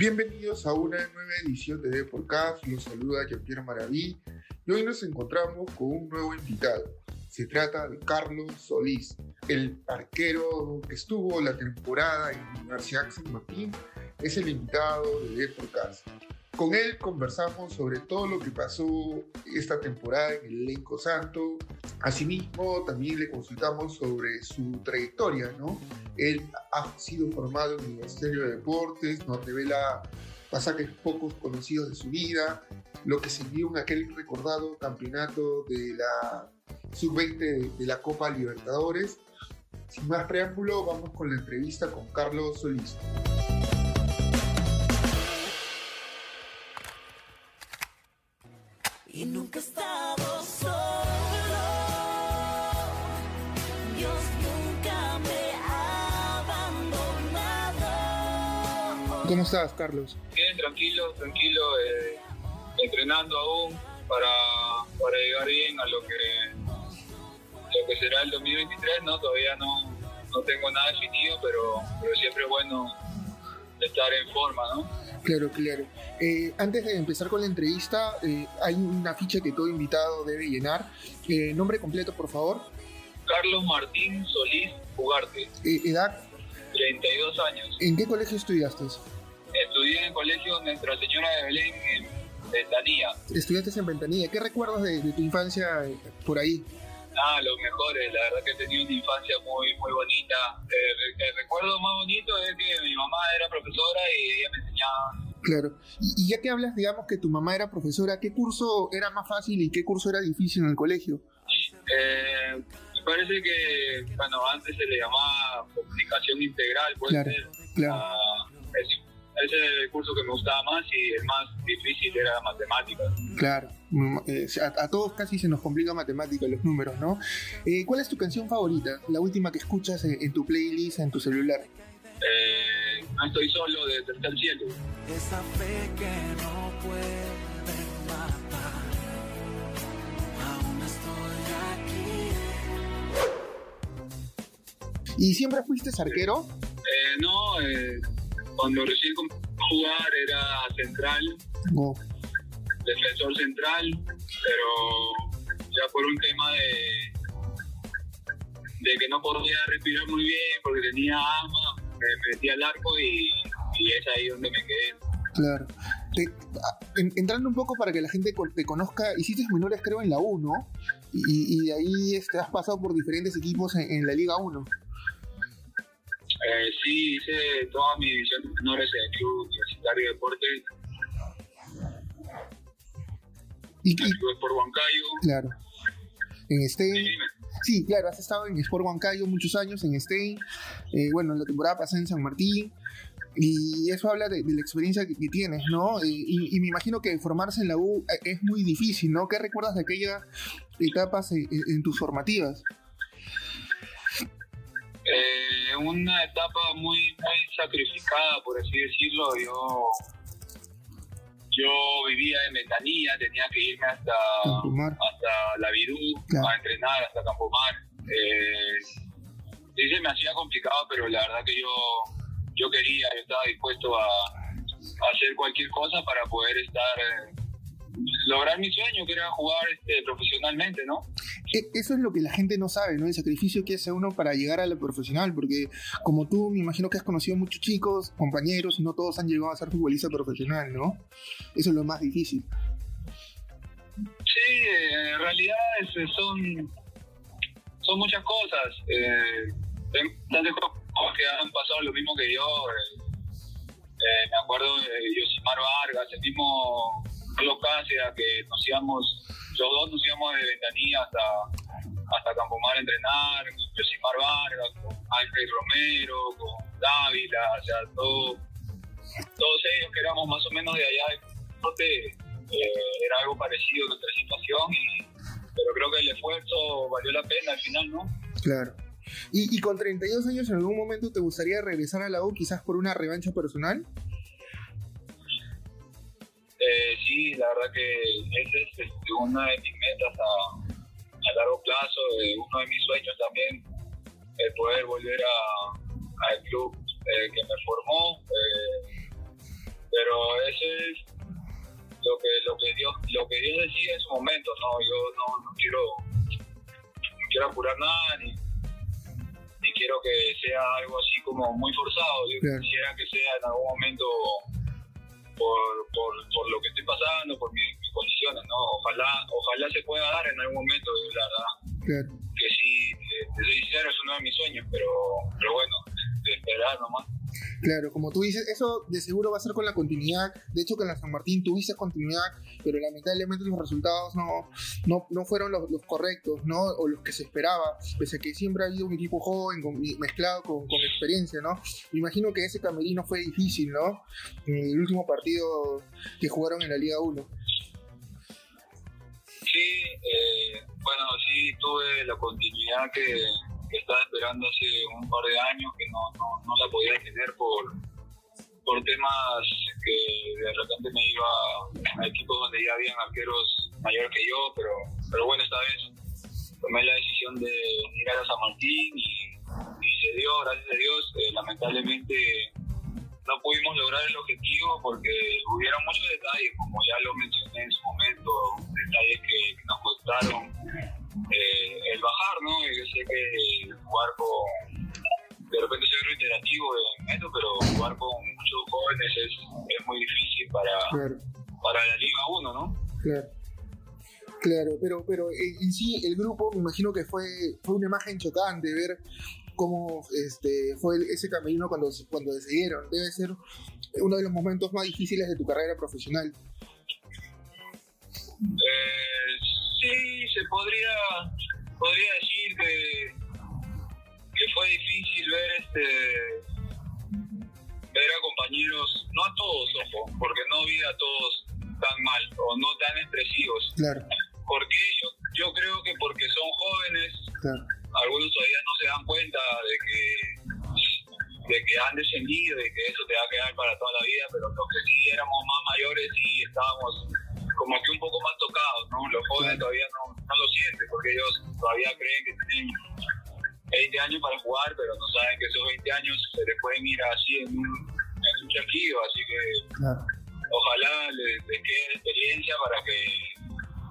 Bienvenidos a una nueva edición de Deporcast. Los saluda Jean-Pierre Maraví y hoy nos encontramos con un nuevo invitado. Se trata de Carlos Solís, el arquero que estuvo la temporada en la Universidad San Martín. Es el invitado de Deporcast. Con él conversamos sobre todo lo que pasó esta temporada en el elenco santo. Asimismo, también le consultamos sobre su trayectoria, ¿no? Él ha sido formado en el Ministerio de Deportes, nos revela pasajes pocos conocidos de su vida, lo que vio en aquel recordado campeonato de la sub-20 de la Copa Libertadores. Sin más preámbulo, vamos con la entrevista con Carlos Solís. Y nunca he estado solo. Dios nunca me ha abandonado. ¿Cómo estás, Carlos? Bien, tranquilo, tranquilo, eh, entrenando aún para, para llegar bien a lo que lo que será el 2023, ¿no? Todavía no, no tengo nada definido, pero, pero siempre es bueno estar en forma, ¿no? Claro, claro. Eh, antes de empezar con la entrevista, eh, hay una ficha que todo invitado debe llenar. Eh, nombre completo, por favor. Carlos Martín Solís Ugarte, edad. 32 años. ¿En qué colegio estudiaste? Estudié en el colegio Nuestra Señora de Belén en Ventanilla. Estudiaste en Ventanilla. ¿Qué recuerdas de, de tu infancia por ahí? Ah, los mejores, la verdad que he tenido una infancia muy muy bonita. Eh, el recuerdo más bonito es que mi mamá era profesora y ella me enseñaba Claro. Y, ya que hablas, digamos, que tu mamá era profesora, ¿qué curso era más fácil y qué curso era difícil en el colegio? Eh, me parece que, bueno, antes se le llamaba comunicación integral, puede Claro, ser. claro. Ah, ese, ese es el curso que me gustaba más y el más difícil era matemáticas. Claro. Mm, eh, a, a todos casi se nos complica matemática, los números, ¿no? Eh, ¿Cuál es tu canción favorita? La última que escuchas en, en tu playlist, en tu celular. Eh, no estoy solo de Tercer Cielo. Esa fe que no puede matar. Aún estoy aquí. ¿Y siempre fuiste arquero? Eh, no, eh, cuando recién jugar era central, No. defensor central, pero ya por un tema de, de que no podía respirar muy bien porque tenía asma, me metí al arco y, y es ahí donde me quedé. Claro. Te- en- entrando un poco para que la gente te conozca, hiciste menores creo en la 1 y, y de ahí este, has pasado por diferentes equipos en, en la Liga 1. Eh, sí, hice toda mi división de menores en el Club Universitario de Deportes, Y, Club Sport Huancayo. claro. En Stein, Sí, claro, has estado en Sport Huancayo muchos años, en Stein, eh, bueno, la temporada pasada en San Martín, y eso habla de, de la experiencia que, que tienes, ¿no? Y, y- y me imagino que formarse en la U eh, es muy difícil, ¿no? ¿Qué recuerdas de aquellas etapas en- en tus formativas? Eh, una etapa muy, muy sacrificada, por así decirlo. Yo, yo vivía en Ventanilla, tenía que irme hasta, hasta la Virú Claro. a entrenar, hasta Campomar. Eh, sí se me hacía complicado, pero la verdad que yo, yo quería, yo estaba dispuesto a, a hacer cualquier cosa para poder estar, eh, lograr mi sueño, que era jugar este, profesionalmente, ¿no? E- Eso es lo que la gente no sabe, ¿no? El sacrificio que hace uno para llegar a lo profesional, porque como tú, me imagino que has conocido muchos chicos, compañeros, y no todos han llegado a ser futbolista profesional, ¿no? Eso es lo más difícil. Sí, eh, en realidad es- son, son muchas cosas. Eh, jugadores que han pasado lo mismo que yo. eh, eh, me acuerdo de Yosimar Vargas, el mismo Carlos Cáceres, que nos íbamos, los dos nos íbamos de Ventanilla hasta, hasta Campomar a entrenar, con Yosimar Vargas, con Ángel Romero, con Dávila, o sea, todo, todos ellos que éramos más o menos de allá del norte, eh, era algo parecido a nuestra situación, y, pero creo que el esfuerzo valió la pena al final, ¿no? Claro. Y, y con 32 años, ¿en algún momento te gustaría regresar a la U quizás por una revancha personal? Sí, la verdad que esa es este, una de mis metas a, a largo plazo, eh, uno de mis sueños también, el poder volver a- al club eh, que me formó. eh, pero eso es lo que lo que Dios lo que Dios decía en su momento no yo no, no quiero no quiero apurar nada ni, ni quiero que sea algo así como muy forzado yo quisiera que sea en algún momento por, por, por lo que estoy pasando por mi- mis condiciones no ojalá ojalá se pueda dar en algún momento la verdad. Claro. que sí eh, te soy sincero es uno de mis sueños pero pero bueno de esperar nomás Claro, como tú dices, eso de seguro va a ser con la continuidad. De hecho, que en la San Martín tuviste continuidad, pero lamentablemente los resultados no, no, no fueron los, correctos, ¿no? O los que se esperaba, pese a que siempre ha habido un equipo joven con- mezclado con, con experiencia, ¿no? Imagino que ese camerino fue difícil, ¿no? El último partido que jugaron en la Liga 1. Sí, eh, bueno, sí tuve la continuidad que, que estaba esperando hace un par de años, que no, no, no la podía tener por, por temas que de repente me iba a equipos donde ya habían arqueros mayor que yo, pero, pero bueno, esta vez tomé la decisión de ir a San Martín y, y se dio, gracias a Dios, eh, lamentablemente no pudimos lograr el objetivo porque imagino que fue, fue una imagen chocante ver cómo este, fue ese camerino cuando, cuando decidieron. Debe ser uno de los momentos más difíciles de tu carrera profesional. Eh, sí, se podría, podría decir que, que fue difícil ver este ver a compañeros, no a todos, ojo, porque no vi a todos tan mal o no tan expresivos. Claro, ¿Por qué? Yo, creo que porque son jóvenes, claro, algunos todavía no se dan cuenta de que de que han descendido y que eso te va a quedar para toda la vida, pero los que sí éramos más mayores y estábamos como que un poco más tocados, ¿no? Los jóvenes Claro. todavía no, no lo sienten porque ellos todavía creen que tienen 20 años para jugar, pero no saben que esos 20 años se les pueden ir así en un, en un así que claro. ojalá les, les quede experiencia para que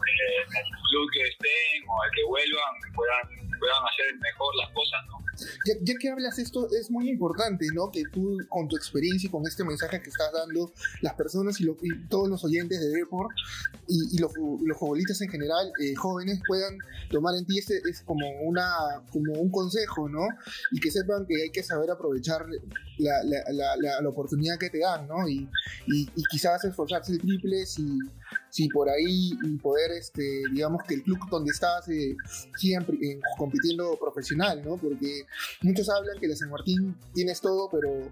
eh, el club que estén o al que vuelvan puedan, puedan hacer mejor las cosas, ¿no? Ya, ya que hablas esto, es muy importante, ¿no? Que tú, con tu experiencia y con este mensaje que estás dando, las personas y, lo- y todos los oyentes de Deport y, y los, los futbolistas en general, eh, jóvenes, puedan tomar en ti este es como una como un consejo, ¿no? Y que sepan que hay que saber aprovechar la, la, la- la oportunidad que te dan, ¿no? Y, y, y quizás esforzarse el triple si, si por ahí poder, este, digamos, que el club donde estás eh, eh, compitiendo profesional, ¿no? Porque muchos hablan que la San Martín tienes todo, pero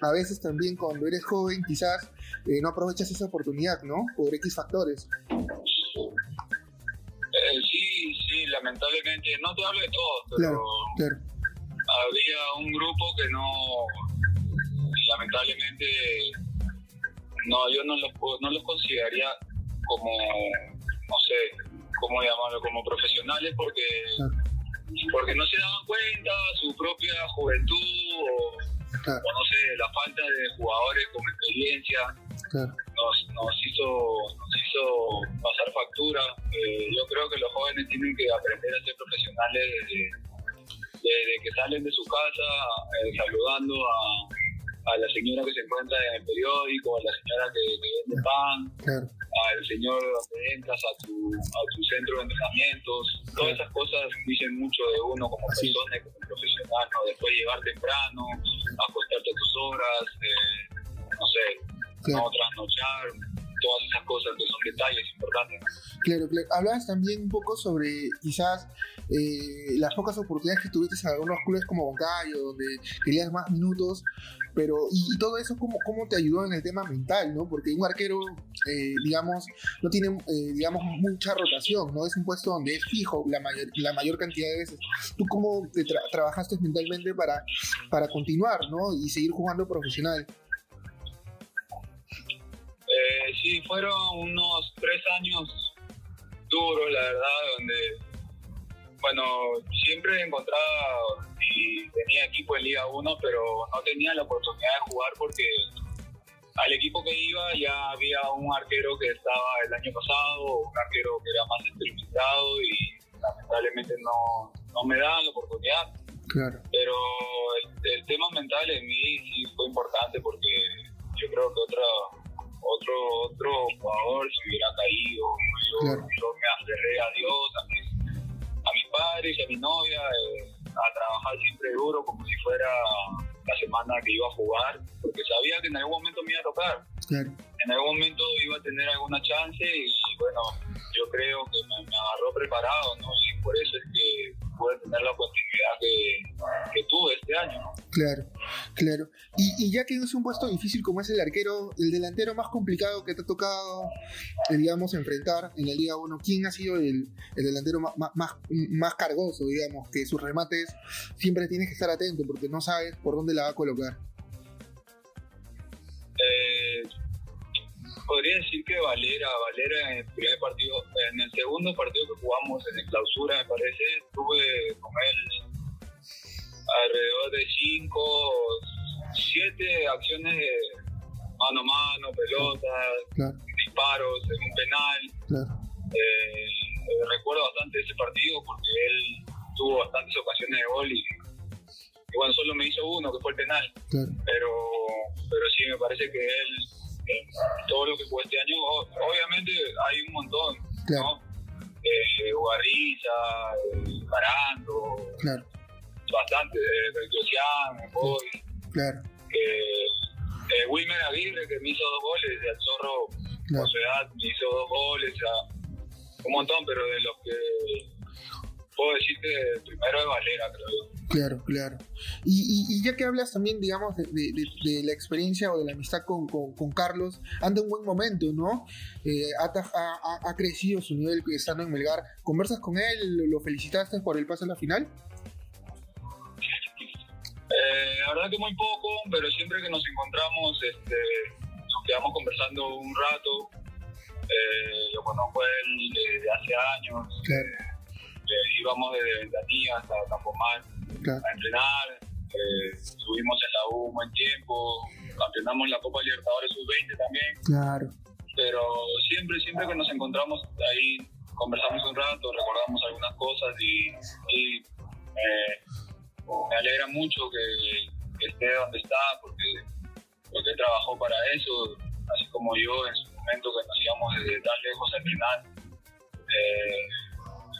a veces también cuando eres joven quizás eh, no aprovechas esa oportunidad, ¿no? Por X factores. Eh, sí, sí, lamentablemente, no te hablo de todos, pero Claro, claro, había un grupo que no, lamentablemente, no, yo no los, no los consideraría como, no sé, cómo llamarlo, como profesionales porque, Claro. porque no se daban cuenta su propia juventud o, claro, o no sé, la falta de jugadores con experiencia. Claro, nos, nos hizo nos hizo pasar factura. Eh, yo creo que los jóvenes tienen que aprender a ser profesionales desde, desde que salen de su casa, eh, saludando a, a la señora que se encuentra en el periódico, a la señora que, que vende pan, claro, al señor donde entras a tu, a tu centro de entrenamientos. Todas esas cosas dicen mucho de uno como persona y como profesional, ¿no? Después llegar temprano, acostarte a tus horas, eh, no sé, claro. no trasnochar, todas esas cosas que son detalles importantes. Claro, claro. Hablabas también un poco sobre quizás eh, las pocas oportunidades que tuviste en algunos clubes como Boncayo, donde querías más minutos, pero y, todo eso, ¿cómo, ¿cómo te ayudó en el tema mental, no? Porque un arquero, eh, digamos, no tiene, eh, digamos, mucha rotación, ¿no? Es un puesto donde es fijo la mayor, la mayor cantidad de veces. ¿Tú cómo te tra- trabajaste mentalmente para, para continuar, ¿no? Y seguir jugando profesional. Eh, sí, fueron unos tres años duros, la verdad, donde, bueno, siempre encontraba y tenía equipo en Liga 1, pero no tenía la oportunidad de jugar porque al equipo que iba ya había un arquero que estaba el año pasado, un arquero que era más experimentado y lamentablemente no, no me daban la oportunidad. Claro. Pero el, el tema mental en mí sí fue importante porque yo creo que otra, otro, otro jugador se hubiera caído. Yo, Claro. yo me aferré a Dios, a mis, a mis padres y a mi novia, eh, a trabajar siempre duro como si fuera la semana que iba a jugar, porque sabía que en algún momento me iba a tocar Claro. en algún momento iba a tener alguna chance y bueno, yo creo que me, me agarró preparado, ¿no? Y por eso es que pude tener la continuidad que, tuve este año, ¿no? Claro, claro. Y, y ya que es un puesto difícil como es el arquero, el delantero más complicado que te ha tocado, eh, digamos, enfrentar en la Liga 1, ¿quién ha sido el, el delantero más, más, más cargoso, digamos, que sus remates siempre tienes que estar atento porque no sabes por dónde la va a colocar? Podría decir que Valera, Valera en el primer partido, en el segundo partido que jugamos en el clausura, me parece, tuve con él alrededor de cinco, siete acciones de mano a mano, pelotas, Claro, disparos, en un penal. claro, Eh, eh, recuerdo bastante ese partido porque él tuvo bastantes ocasiones de gol y, y bueno, solo me hizo uno, que fue el penal, claro, pero, pero sí me parece que él, eh, todo lo que jugó este año, obviamente hay un montón, claro, ¿no? Eh, Ugarriza, eh, Carando, claro, bastante, eh, Josian, Boy, claro, eh, eh, Wilmer Aguirre que me hizo dos goles, al Zorro claro. me hizo dos goles, sea, un montón, pero de los que puedo decir que el primero es Valera, creo yo. Claro, claro. Y, y- y ya que hablas también, digamos, de, de- de- la experiencia o de la amistad con, con- con Carlos, anda un buen momento, ¿no? Eh, ha, ha- ha- crecido su nivel estando en Melgar. ¿Conversas con él? ¿Lo felicitaste por el paso a la final? Eh, la verdad que muy poco, pero siempre que nos encontramos este, nos quedamos conversando un rato. Eh, lo conozco a él desde hace años, Claro, eh, íbamos desde Ventanilla hasta Campomar claro, a entrenar, eh, estuvimos en la U un buen tiempo, campeonamos la Copa Libertadores Sub-20 también. claro, pero siempre, siempre que nos encontramos ahí, conversamos un rato, recordamos algunas cosas y, y, eh, me alegra mucho que, que esté donde está porque, porque él trabajó para eso, así como yo en su momento que nos íbamos desde tan lejos a entrenar. Eh,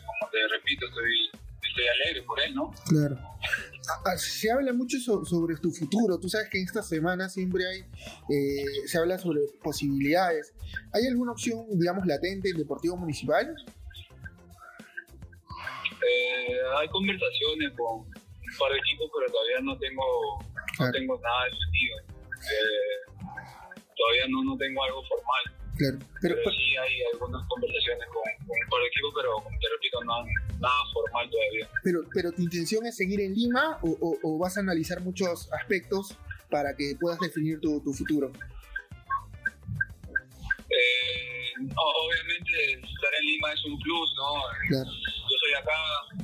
como te repito, estoy, estoy alegre por él, ¿no? claro. Ah, Se habla mucho so- sobre tu futuro. Tú sabes que en esta semana siempre hay, eh, se habla sobre posibilidades. ¿Hay alguna opción, digamos, latente en Deportivo Municipal? Eh, hay conversaciones con un par de equipos, pero todavía no tengo, no tengo nada definido. Eh, todavía no, no tengo algo formal, Claro, pero, pero sí hay algunas conversaciones con, con un par de equipos, pero te repito, no, nada formal todavía. pero, pero tu intención es seguir en Lima o, o- o vas a analizar muchos aspectos para que puedas definir tu, tu futuro. Eh, no, obviamente estar en Lima es un plus, ¿no? Claro, Yo soy acá,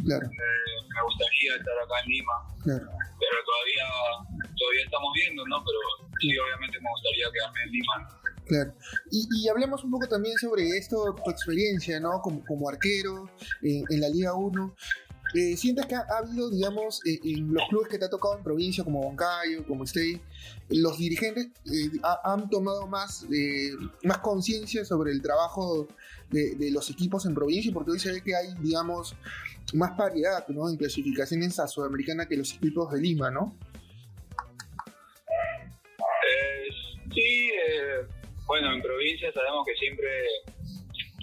claro, eh, me gustaría estar acá en Lima, claro, pero todavía todavía estamos viendo, ¿no? Pero sí, obviamente me gustaría quedarme en Lima. Claro. Y, y hablemos un poco también sobre esto, tu experiencia, ¿no? Como, como arquero en, en la Liga 1. Eh, ¿Sientes que ha, ha habido, digamos, eh, en los clubes que te ha tocado en provincia, como Huancayo, como Stay, los dirigentes eh, ha- han tomado más, eh, más conciencia sobre el trabajo de, de los equipos en provincia? Porque hoy se ve que hay, digamos, más paridad ¿no? en clasificaciones a Sudamericana que los equipos de Lima, ¿no? Bueno, en provincia sabemos que siempre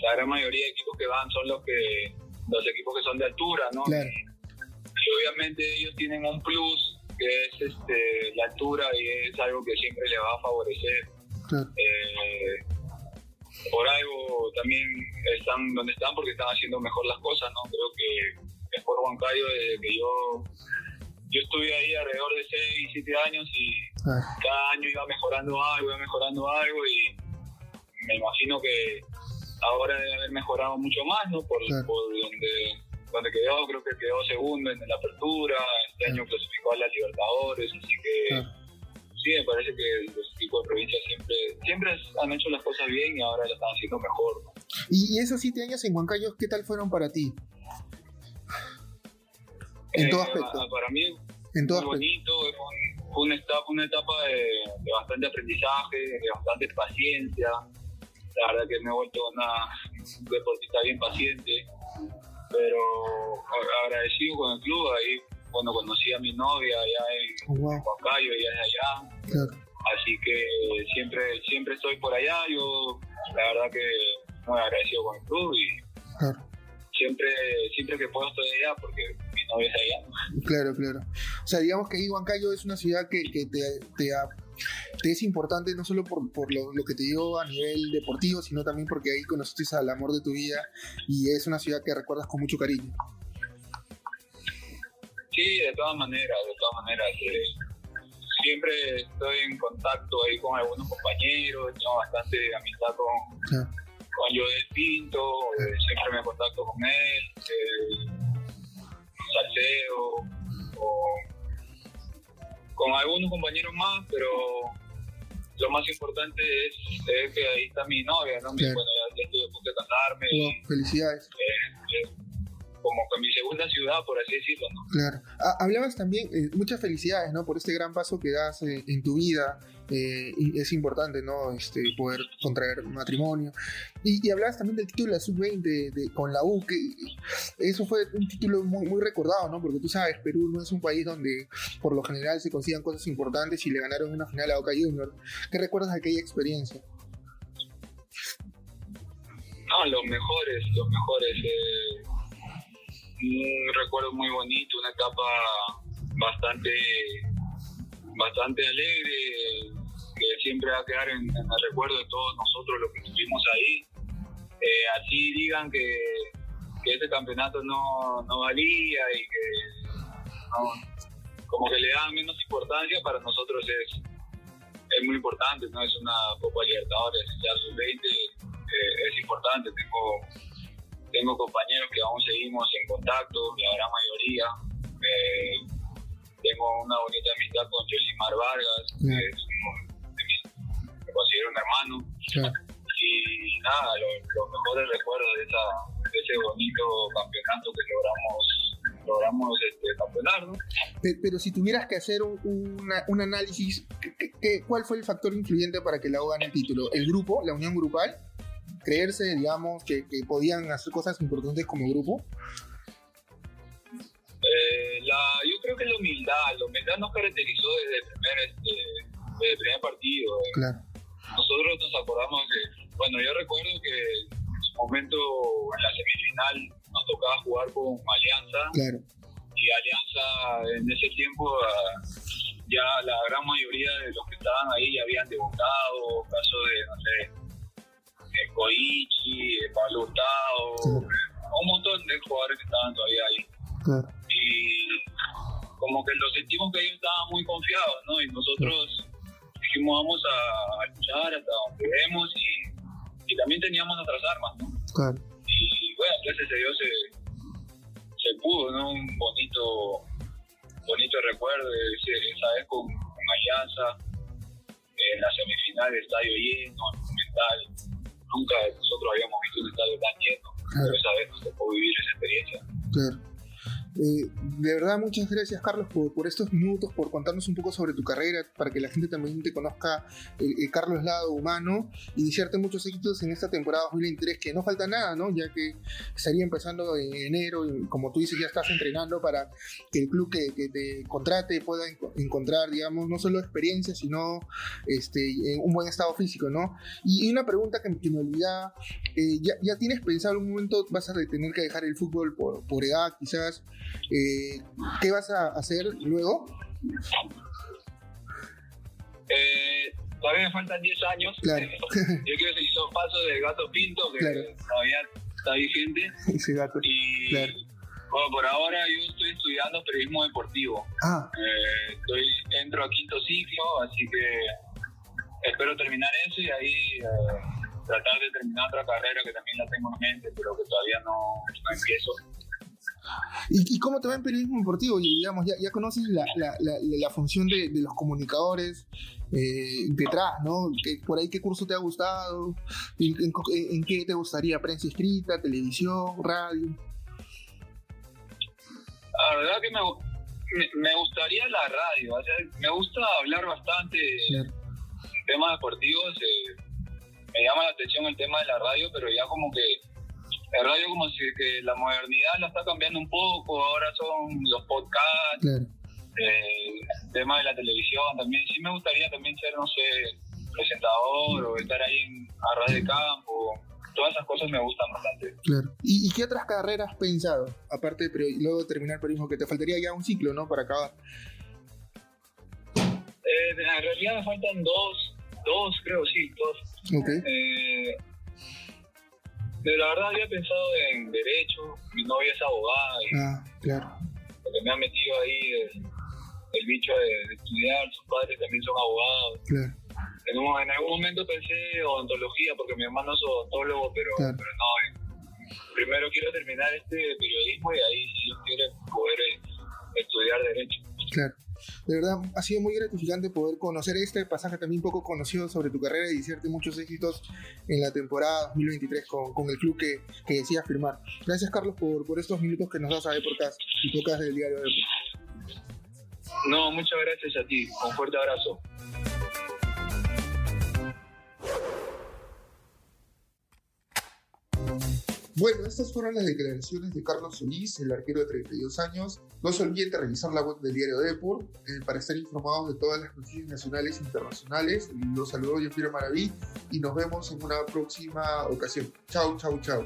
la gran mayoría de equipos que van son los que los equipos que son de altura, ¿no? Claro, Y obviamente ellos tienen un plus que es este, la altura y es algo que siempre le va a favorecer. claro, Eh, por algo también están donde están porque están haciendo mejor las cosas, ¿no? Creo que es por Huancayo desde que yo yo estuve ahí alrededor de 6, 7 años y cada año iba mejorando algo, iba mejorando algo y me imagino que ahora debe haber mejorado mucho más, ¿no? Por, Claro. por donde, donde quedó, creo que quedó segundo en la apertura, este Claro. año clasificó a la Libertadores, así que claro, sí, me parece que los equipos de provincia siempre, siempre han hecho las cosas bien y ahora lo están haciendo mejor. ¿no? Y, esos siete años en Huancayo, ¿qué tal fueron para ti? En todo Eh, aspecto. pa- Para mí En todo muy aspecto. bonito, un- fue una etapa, una etapa de, de bastante aprendizaje, de bastante paciencia. La verdad que me he vuelto una, un deportista bien paciente, pero agradecido con el club. Ahí cuando conocí a mi novia allá en Oh, wow, Huancayo, ella es allá, claro. así que siempre siempre estoy por allá. Yo la verdad que muy agradecido con el club y Claro, siempre siempre que puedo estoy allá porque es de claro, claro. O sea, digamos que ahí Huancayo es una ciudad que, que te, te, ha- te es importante no solo por, por lo, lo que te dio a nivel deportivo, sino también porque ahí conociste al amor de tu vida y es una ciudad que recuerdas con mucho cariño. Sí, de todas maneras, de todas maneras. eh, siempre estoy en contacto ahí con algunos compañeros, tengo bastante amistad con, Claro. con Joel Pinto, eh, siempre me contacto con él, eh, Salceo, o con algunos compañeros más, pero lo más importante es, es que ahí está mi novia, ¿no? Mi- Claro. Bueno, ya, estoy a punto de casarme, Wow, felicidades. eh, eh, como que mi segunda ciudad, por así decirlo, ¿no? Claro. Ah, hablabas también, eh, muchas felicidades, ¿no? Por este gran paso que das eh, en tu vida. eh, y es importante, ¿no? Este, poder contraer matrimonio. Y, y hablabas también del título de la Sub-20 de- con la U, que eso fue un título muy, muy recordado, ¿no? Porque tú sabes, Perú no es un país donde por lo general se consigan cosas importantes y le ganaron una final a Boca Junior. ¿Qué recuerdas de aquella experiencia? No, los mejores, los mejores. eh, un recuerdo muy bonito, una etapa bastante, bastante alegre, que siempre va a quedar en, el recuerdo de todos nosotros los que estuvimos ahí. Eh, así digan que, que ese campeonato no, no valía y que no- como que le dan menos importancia, para nosotros es, es muy importante, ¿no? Es una Copa Libertadores, ya sub-20 eh, es importante. Tengo, tengo compañeros que aún seguimos en contacto, la gran mayoría. Eh, tengo una bonita amistad con Josimar Vargas, que es de mis, me considero un hermano. Y nada, lo- los mejores recuerdos de, esa, de ese bonito campeonato que logramos logramos este, campeonar, ¿no? Pe- Pero si tuvieras que hacer un, una- un análisis, ¿qué- ¿cuál fue el factor influyente para que la U gane el título? ¿El grupo, la unión grupal? ¿Creerse, digamos, que, que podían hacer cosas importantes como grupo? Eh, la, yo creo que la humildad, la humildad nos caracterizó desde el primer, este, desde el primer partido. eh. Claro, Nosotros nos acordamos de, bueno, yo recuerdo que en su momento en la semifinal nos tocaba jugar con Alianza claro, y Alianza en ese tiempo ah, ya la gran mayoría de los que estaban ahí ya habían debutado, caso de, no sé, eh, Koichi, eh, Sí. un montón de jugadores que estaban todavía ahí claro, y como que lo sentimos que ellos estaban muy confiados, ¿no? Y nosotros dijimos vamos a, luchar hasta donde vemos y, y también teníamos nuestras armas, ¿no? claro. Y bueno, gracias a Dios se, se pudo, ¿no? Un bonito, bonito recuerdo de ese- esa vez con, con Alianza, en la semifinal, estadio lleno, Monumental. Nunca nosotros habíamos visto un estadio tan lleno, Claro. pero esa vez nos tocó vivir esa experiencia. Claro. Eh, de verdad, muchas gracias, Carlos, por, estos minutos, por contarnos un poco sobre tu carrera, para que la gente también te conozca el, el Carlos Lado humano y desearte muchos éxitos en esta temporada 2023, que no falta nada, ¿no? Ya que estaría empezando en enero y como tú dices, ya estás entrenando para que el club que, te contrate pueda enco- encontrar, digamos, no solo experiencia, sino este, en un buen estado físico, ¿no? Y, y una pregunta que, que me olvidaba, eh, ¿ya, ¿ya tienes pensado en un momento, vas a tener que dejar el fútbol por, por edad quizás? Eh, ¿Qué vas a hacer luego? Eh, todavía me faltan 10 años. Claro. Yo quiero seguir los pasos del gato pinto, que Claro. todavía está vigente. Ese gato. Y Claro. bueno, por ahora yo estoy estudiando periodismo deportivo. Ah, Eh, estoy, entro a quinto ciclo, así que espero terminar eso y ahí eh, tratar de terminar otra carrera que también la tengo en mente, pero que todavía no, no empiezo. ¿Y, y cómo te va en periodismo deportivo? Digamos, ya, ya conoces la, la, la, la función de, de, los comunicadores eh, detrás, ¿no? ¿Qué, por ahí qué curso te ha gustado, ¿En, en, en, qué te gustaría, prensa escrita, televisión, radio. La verdad que me, me, me gustaría la radio, o sea, me gusta hablar bastante en temas deportivos, eh, me llama la atención el tema de la radio, pero ya como que la radio como si que la modernidad la está cambiando un poco, ahora son los podcasts, claro. eh, el tema de la televisión también, sí me gustaría también ser, no sé, presentador o estar ahí en a de campo, todas esas cosas me gustan bastante. Claro. ¿Y, y qué otras carreras has pensado, aparte de luego de terminar periodismo, que te faltaría ya un ciclo, ¿no? Para acabar. Eh, en realidad me faltan dos, dos creo, sí, dos. Ok. Eh, de la verdad había pensado en derecho, mi novia es abogada y Ah, claro. lo que me ha metido ahí el, el bicho de, de, estudiar, sus padres también son abogados. Claro. En, un, en algún momento pensé odontología porque mi hermano es odontólogo, pero, Claro. pero no. eh, primero quiero terminar este periodismo y ahí si Dios quiere poder eh, estudiar derecho. Claro. De verdad, ha sido muy gratificante poder conocer este pasaje también poco conocido sobre tu carrera y desearte muchos éxitos en la temporada 2023 con, con el club que, que decías firmar. Gracias, Carlos, por, por estos minutos que nos das a Deporcast y podcast del diario de No, muchas gracias a ti. Un fuerte abrazo. Bueno, estas fueron las declaraciones de Carlos Solís, el arquero de 32 años. No se olviden de revisar la web del diario Depor eh, para estar informados de todas las noticias nacionales e internacionales. Los saludo yo, Piero Maraví, y nos vemos en una próxima ocasión. Chau, chau, chau.